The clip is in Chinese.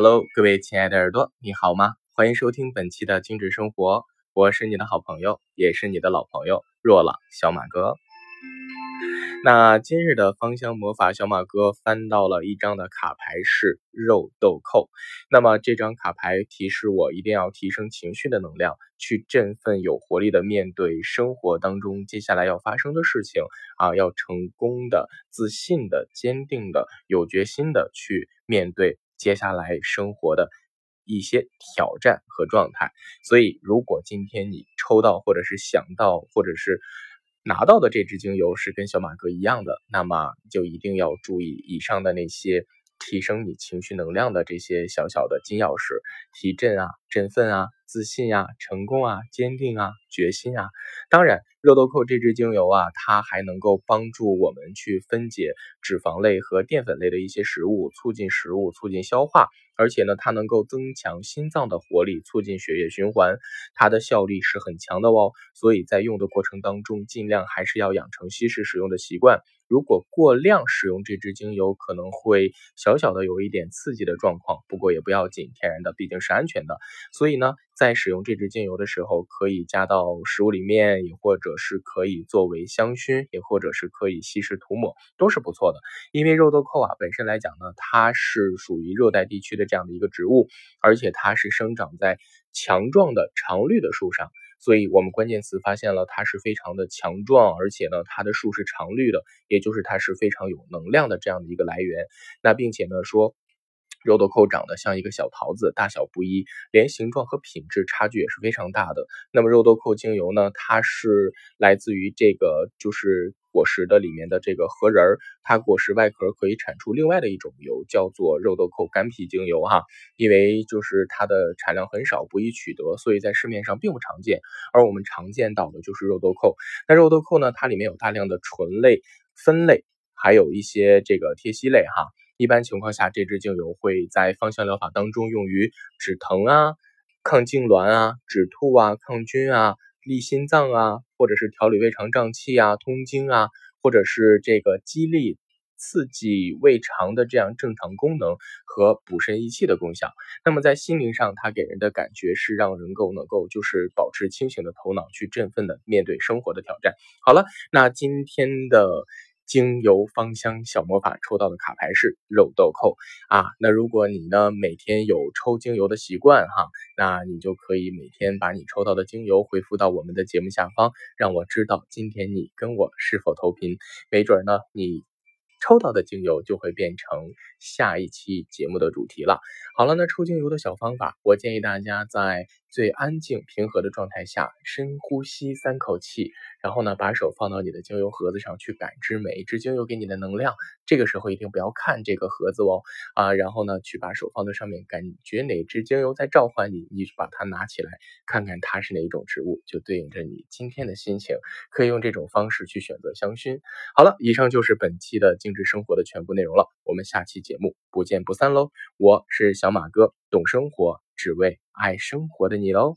Hello，各位亲爱的耳朵，你好吗？欢迎收听本期的精致生活，我是你的好朋友，也是你的老朋友若朗小马哥。那今日的芳香魔法小马哥翻到了一张的卡牌是肉豆蔻，那么这张卡牌提示我一定要提升情绪的能量，去振奋有活力的面对生活当中接下来要发生的事情啊，要成功的、自信的、坚定的、有决心的去面对接下来生活的一些挑战和状态。所以，如果今天你抽到，或者是想到，或者是拿到的这支精油是跟小马哥一样的，那么就一定要注意以上的那些提升你情绪能量的这些小小的金钥匙，提振啊，振奋啊。自信啊，成功啊，坚定啊，决心啊。当然，肉豆蔻这支精油啊，它还能够帮助我们去分解脂肪类和淀粉类的一些食物，促进食物，促进消化。而且呢，它能够增强心脏的活力，促进血液循环，它的效力是很强的哦。所以在用的过程当中，尽量还是要养成稀释使用的习惯。如果过量使用这支精油，可能会小小的有一点刺激的状况，不过也不要紧，天然的毕竟是安全的。所以呢，在使用这支精油的时候，可以加到食物里面，也或者是可以作为香薰，也或者是可以稀释涂抹，都是不错的。因为肉豆蔻啊，本身来讲呢，它是属于热带地区的这样的一个植物，而且它是生长在强壮的常绿的树上。所以我们关键词发现了，它是非常的强壮，而且呢，它的树是常绿的，也就是它是非常有能量的这样的一个来源。那并且呢说，肉豆蔻长得像一个小桃子，大小不一，连形状和品质差距也是非常大的。那么肉豆蔻精油呢，它是来自于这个就是。果实的里面的这个核仁儿，它果实外壳可以产出另外的一种油，叫做肉豆蔻干皮精油哈。因为就是它的产量很少，不易取得，所以在市面上并不常见。而我们常见到的就是肉豆蔻。那肉豆蔻呢，它里面有大量的醇类、酚类，还有一些这个萜烯类哈。一般情况下，这支精油会在芳香疗法当中用于止疼啊、抗痉挛啊、止吐啊、抗菌啊。利心脏啊，或者是调理胃肠胀气啊、通经啊，或者是这个激励、刺激胃肠的这样正常功能和补肾益气的功效。那么在心灵上，它给人的感觉是让人够能够就是保持清醒的头脑，去振奋的面对生活的挑战。好了，那今天的。精油芳香小魔法抽到的卡牌是肉豆蔻啊，那如果你呢每天有抽精油的习惯哈，那你就可以每天把你抽到的精油回复到我们的节目下方，让我知道今天你跟我是否投屏，没准儿呢你。抽到的精油就会变成下一期节目的主题了。好了，那抽精油的小方法，我建议大家在最安静平和的状态下，深呼吸三口气，然后呢，把手放到你的精油盒子上去感知每一支精油给你的能量。这个时候一定不要看这个盒子哦，啊，然后呢，去把手放在上面，感觉哪支精油在召唤你，你把它拿起来，看看它是哪一种植物，就对应着你今天的心情，可以用这种方式去选择香薰。好了，以上就是本期的精致生活的全部内容了，我们下期节目不见不散喽！我是小马哥，懂生活，只为爱生活的你喽。